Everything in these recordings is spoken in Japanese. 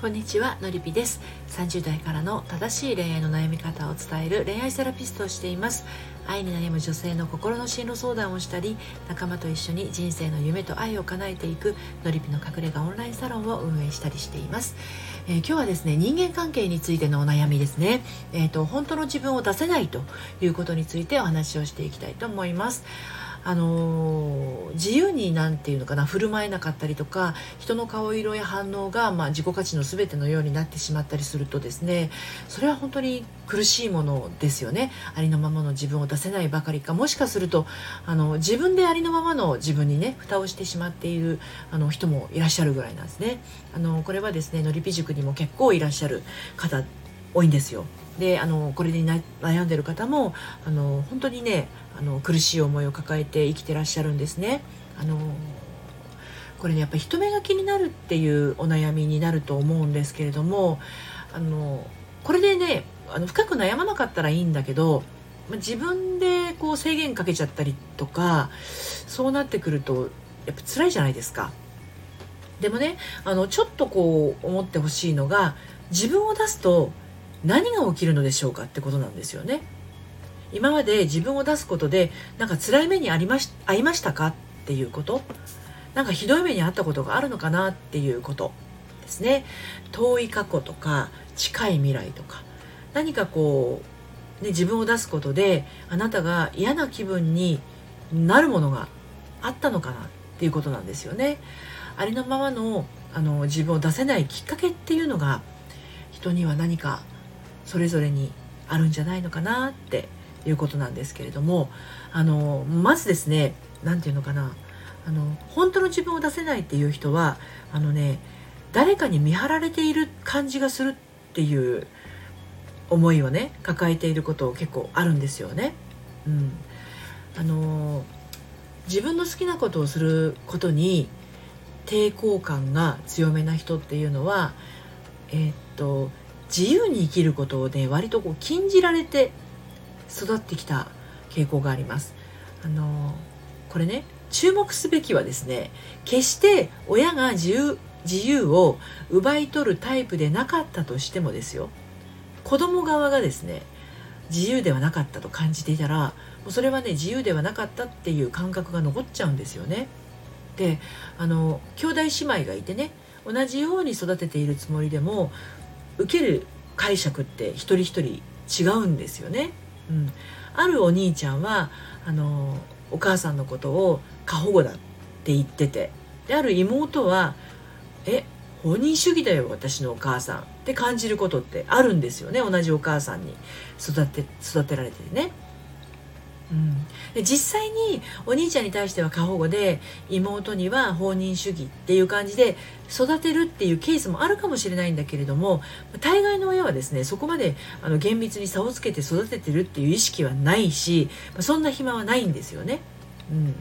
こんにちはのりぴです。30代からの正しい恋愛の悩み方を伝える恋愛セラピストをしています。愛に悩む女性の心の進路相談をしたり仲間と一緒に人生の夢と愛を叶えていくのりぴの隠れ家オンラインサロンを運営したりしています、えー、今日はですね人間関係についてのお悩みですね。えっ、ー、と本当の自分を出せないということについてお話をしていきたいと思います。あの自由になんていうのかな振る舞えなかったりとか人の顔色や反応が、まあ、自己価値の全てのようになってしまったりするとですねそれは本当に苦しいものですよね。ありのままの自分を出せないばかりかもしかするとあの自分でありのままの自分にね蓋をしてしまっているあの人もいらっしゃるぐらいなんですね。あのこれはですねのりぴ塾にも結構いらっしゃる方多いんですよ。であのこれに悩んでる方もあの本当にねあの苦しい思いを抱えて生きてらっしゃるんですね。あのこれねやっぱ人目が気になるっていうお悩みになると思うんですけれどもあのこれでねあの深く悩まなかったらいいんだけど自分でこう制限かけちゃったりとかそうなってくるとやっぱ辛いじゃないですか。でもねあのちょっとこう思ってほしいのが自分を出すと何が起きるのでしょうかってことなんですよね。今まで自分を出すことでなんか辛い目にありまし遭いましたかっていうこと。なんかひどい目に遭ったことがあるのかなっていうことですね。遠い過去とか近い未来とか。何かこう、ね、自分を出すことであなたが嫌な気分になるものがあったのかなっていうことなんですよね。ありのままのあの自分を出せないきっかけっていうのが人には何かそれぞれにあるんじゃないのかなっていうことなんですけれどもあのまずですね何て言うのかなあの本当の自分を出せないっていう人はあのね誰かに見張られている感じがするっていう思いをね抱えていること結構あるんですよね。うん、あの自分の好きなことをすることに抵抗感が強めな人っていうのはえー、っと自由に生きることをね割とこう禁じられて育ってきた傾向があります。あのこれね注目すべきはですね決して親が自由自由を奪い取るタイプでなかったとしてもですよ子供側がですね自由ではなかったと感じていたらもうそれはね自由ではなかったっていう感覚が残っちゃうんですよね。であの兄弟姉妹がいてね同じように育てているつもりでも受ける解釈って一人一人違うんですよね。うん、あるお兄ちゃんはあのお母さんのことを過保護だって言っててである妹は「え本人主義だよ私のお母さん」って感じることってあるんですよね同じお母さんに育て育てられてね。で実際にお兄ちゃんに対しては過保護で妹には放任主義っていう感じで育てるっていうケースもあるかもしれないんだけれども大概の親はですねそこまであの厳密に差をつけて育ててるっていう意識はないしそんな暇はないんですよね。うん、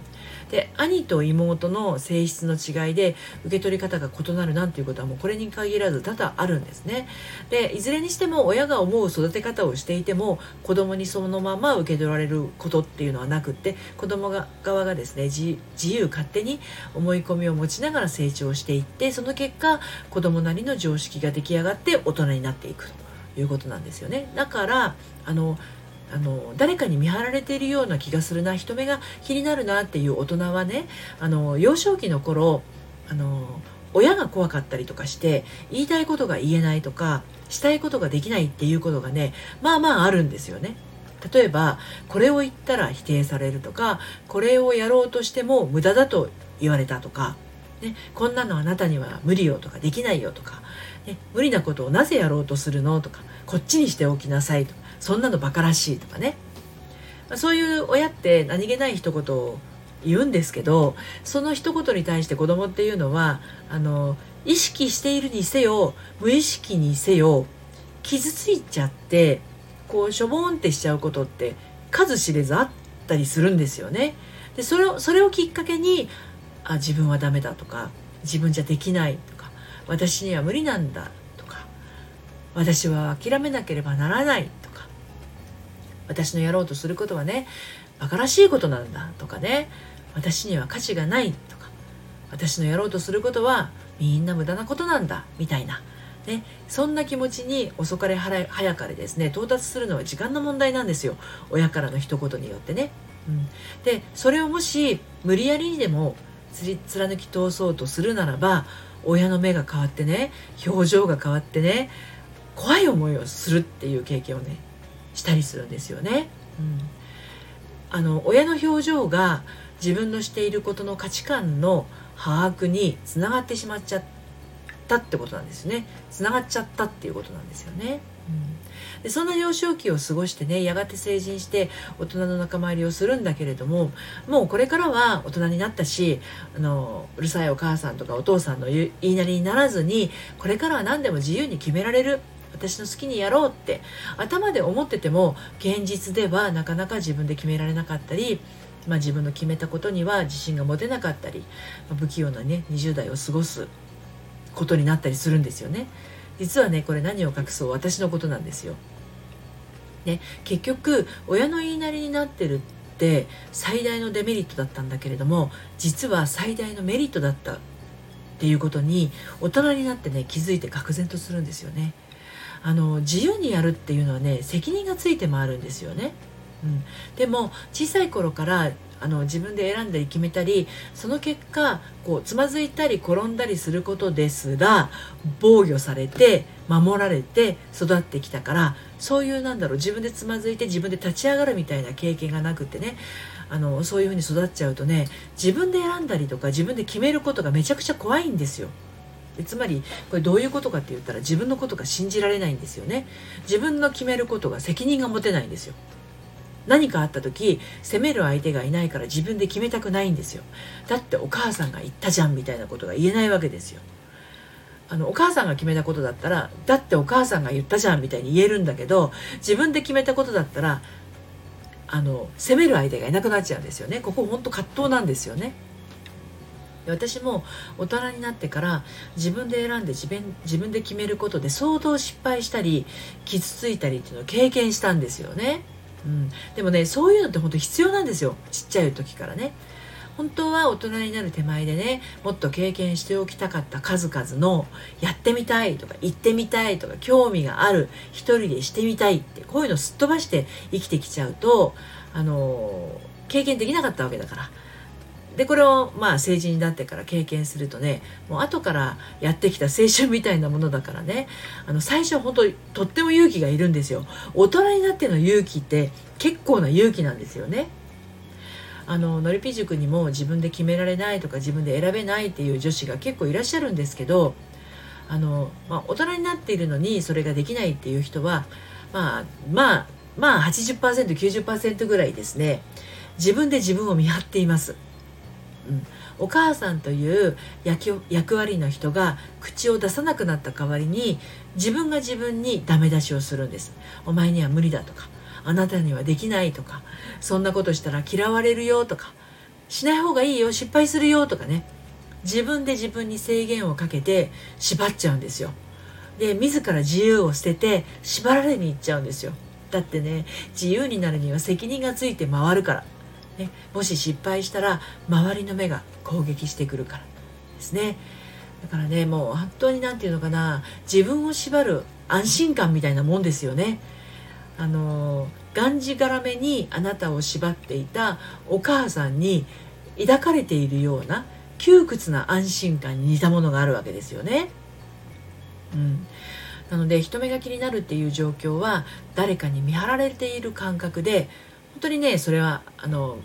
で兄と妹の性質の違いで受け取り方が異なるなんていうことはもうこれに限らず多々あるんですね。でいずれにしても親が思う育て方をしていても子供にそのまま受け取られることっていうのはなくって子供が側がですね自由勝手に思い込みを持ちながら成長していってその結果子供なりの常識が出来上がって大人になっていくということなんですよね。だからあのあの誰かに見張られているような気がするな人目が気になるなっていう大人はねあの幼少期の頃あの親が怖かったりとかして言いたいことが言えないとかしたいことができないっていうことがねまあまああるんですよね。例えばこれを言ったら否定されるとかこれをやろうとしても無駄だと言われたとか、ね、こんなのあなたには無理よとかできないよとか、ね、無理なことをなぜやろうとするの？とかこっちにしておきなさいとかそんなのバカらしいとかね、まあ、そういう親って何気ない一言を言うんですけどその一言に対して子供っていうのはあの意識しているにせよ無意識にせよ傷ついちゃってこうしょぼんってしちゃうことって数知れずあったりするんですよね。でそれをそれをきっかけにあ自分はダメだとか自分じゃできないと私には無理なんだとか私は諦めなければならないとか私のやろうとすることはね馬鹿らしいことなんだとかね私には価値がないとか私のやろうとすることはみんな無駄なことなんだみたいなね、そんな気持ちに遅かれ早かれですね到達するのは時間の問題なんですよ親からの一言によってね。うん、でそれをもし無理やりにでも貫き通そうとするならば親の目が変わってね表情が変わってね怖い思いをするっていう経験をねしたりするんですよね。うん、あの親の表情が自分のしていることの価値観の把握につながってしまっちゃったってことなんですねつながっちゃったっていうことなんですよね。でそんな幼少期を過ごしてねやがて成人して大人の仲間入りをするんだけれどももうこれからは大人になったしあのうるさいお母さんとかお父さんの言いなりにならずにこれからは何でも自由に決められる。私の好きにやろうって頭で思ってても現実ではなかなか自分で決められなかったりまあ、自分の決めたことには自信が持てなかったり、まあ、不器用なね20代を過ごすことになったりするんですよね。実はねこれ何を隠そう私のことなんですよ。ね、結局親の言いなりになってるって最大のデメリットだったんだけれども実は最大のメリットだったっていうことに大人になってね気づいて愕然とするんですよね。あの自由にやるっていうのはね責任がついて回るんですよね。うん、でも小さい頃からあの自分で選んだり決めたりその結果こうつまずいたり転んだりすることですら防御されて守られて育ってきたからそういうなんだろう自分でつまずいて自分で立ち上がるみたいな経験がなくてねあのそういうふうに育っちゃうとね自分で選んだりとか自分で決めることがめちゃくちゃ怖いんですよ。つまりこれどういうことかって言ったら自分のことが信じられないんですよね自分の決めることが責任が持てないんですよ何かあった時責める相手がいないから自分で決めたくないんですよ。だってお母さんが言ったじゃんみたいなことが言えないわけですよ。あのお母さんが決めたことだったらだってお母さんが言ったじゃんみたいに言えるんだけど自分で決めたことだったらあの責める相手がいなくなっちゃうんですよね。ここ本当葛藤なんですよね。私も大人になってから自分で選んで自分自分で決めることで相当失敗したり傷ついたりっていうのを経験したんですよね。うん、でもねそういうのって本当必要なんですよ。ちっちゃい時からね。本当は大人になる手前でねもっと経験しておきたかった数々のやってみたいとか行ってみたいとか興味がある一人でしてみたいってこういうのすっ飛ばして生きてきちゃうとあの経験できなかったわけだから。でこれをまあ成人になってから経験するとねもう後からやってきた青春みたいなものだからねあの最初本当とっても勇気がいるんですよ。大人になっての勇気って結構な勇気なんですよね。あののりぴ塾にも自分で決められないとか自分で選べないっていう女子が結構いらっしゃるんですけどあの、まあ、大人になっているのにそれができないっていう人はまあまあまあ 80%90% ぐらいですね。自分で自分を見張っています。うん、お母さんという役割の人が口を出さなくなった代わりに自分が自分にダメ出しをするんです。お前には無理だとかあなたにはできないとかそんなことしたら嫌われるよとかしない方がいいよ失敗するよとかね。自分で自分に制限をかけて縛っちゃうんですよ。で自ら自由を捨てて縛られに行っちゃうんですよ。だってね自由になるには責任がついて回るから。ね、もし失敗したら周りの目が攻撃してくるからですね。だからねもう本当に何て言うのかな自分を縛る安心感みたいなもんですよね。あのがんじがらめにあなたを縛っていたお母さんに抱かれているような窮屈な安心感に似たものがあるわけですよね。うん、なので人目が気になるっていう状況は誰かに見張られている感覚で当にねそれはあの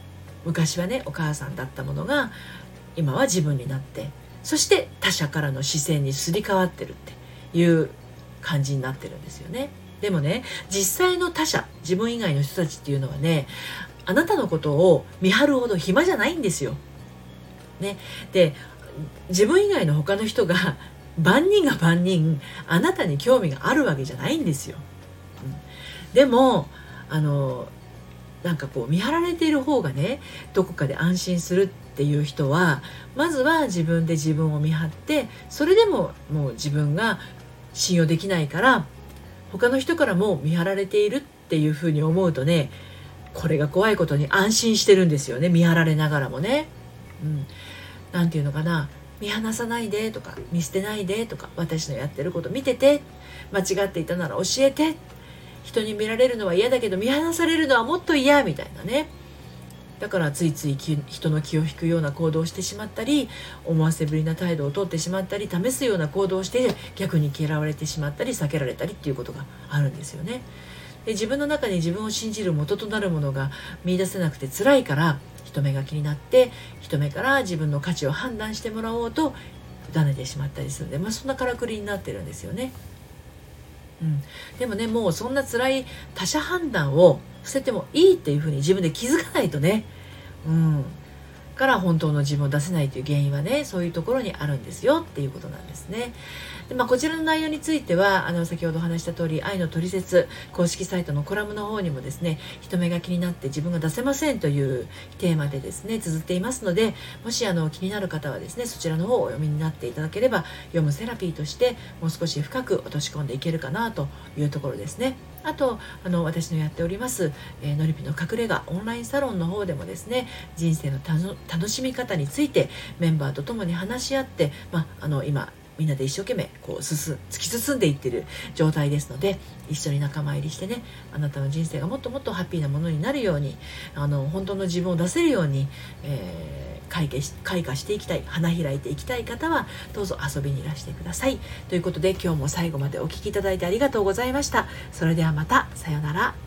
昔はねお母さんだったものが今は自分になってそして他者からの視線にすり替わってるっていう感じになってるんですよね。でもね実際の他者自分以外の人たちっていうのはねあなたのことを見張るほど暇じゃないんですよ。ね、で自分以外の他の人が万人が万人あなたに興味があるわけじゃないんですよ。うん、でもあのなんかこう見張られている方がねどこかで安心するっていう人はまずは自分で自分を見張ってそれでももう自分が信用できないから他の人からも見張られているっていうふうに思うとねこれが怖いことに安心してるんですよね見張られながらもね。うん、なんていうのかな見放さないでとか見捨てないでとか私のやってること見てて間違っていたなら教えて人に見られるのは嫌だけど見放されるのはもっと嫌みたいなねだからついつい人の気を引くような行動をしてしまったり思わせぶりな態度をとってしまったり試すような行動をして逆に嫌われてしまったり避けられたりっていうことがあるんですよね。で自分の中に自分を信じる元となるものが見いだせなくて辛いから人目が気になって人目から自分の価値を判断してもらおうと委ねてしまったりするんで、まあ、そんなからくりになってるんですよね。うん、でもねもうそんな辛い他者判断を捨ててもいいっていうふうに自分で気づかないとね、うん、から本当の自分を出せないという原因はねそういうところにあるんですよっていうことなんですね。でまあ、こちらの内容についてはあの先ほどお話した通り「愛のトリセツ」公式サイトのコラムの方にもですね人目が気になって自分が出せませんというテーマでですね綴っていますのでもしあの気になる方はですねそちらの方をお読みになっていただければ読むセラピーとしてもう少し深く落とし込んでいけるかなというところですね。あとあの私のやっております、えー、のりぴの隠れ家オンラインサロンの方でもですね人生の楽しみ方についてメンバーと共に話し合って、まあ、あの今みんなで一生懸命こう進突き進んでいってる状態ですので一緒に仲間入りしてねあなたの人生がもっともっとハッピーなものになるようにあの本当の自分を出せるように、えー、開花し開花していきたい花開いていきたい方はどうぞ遊びにいらしてください。ということで今日も最後までお聴きいただいてありがとうございました。それではまた。さようなら。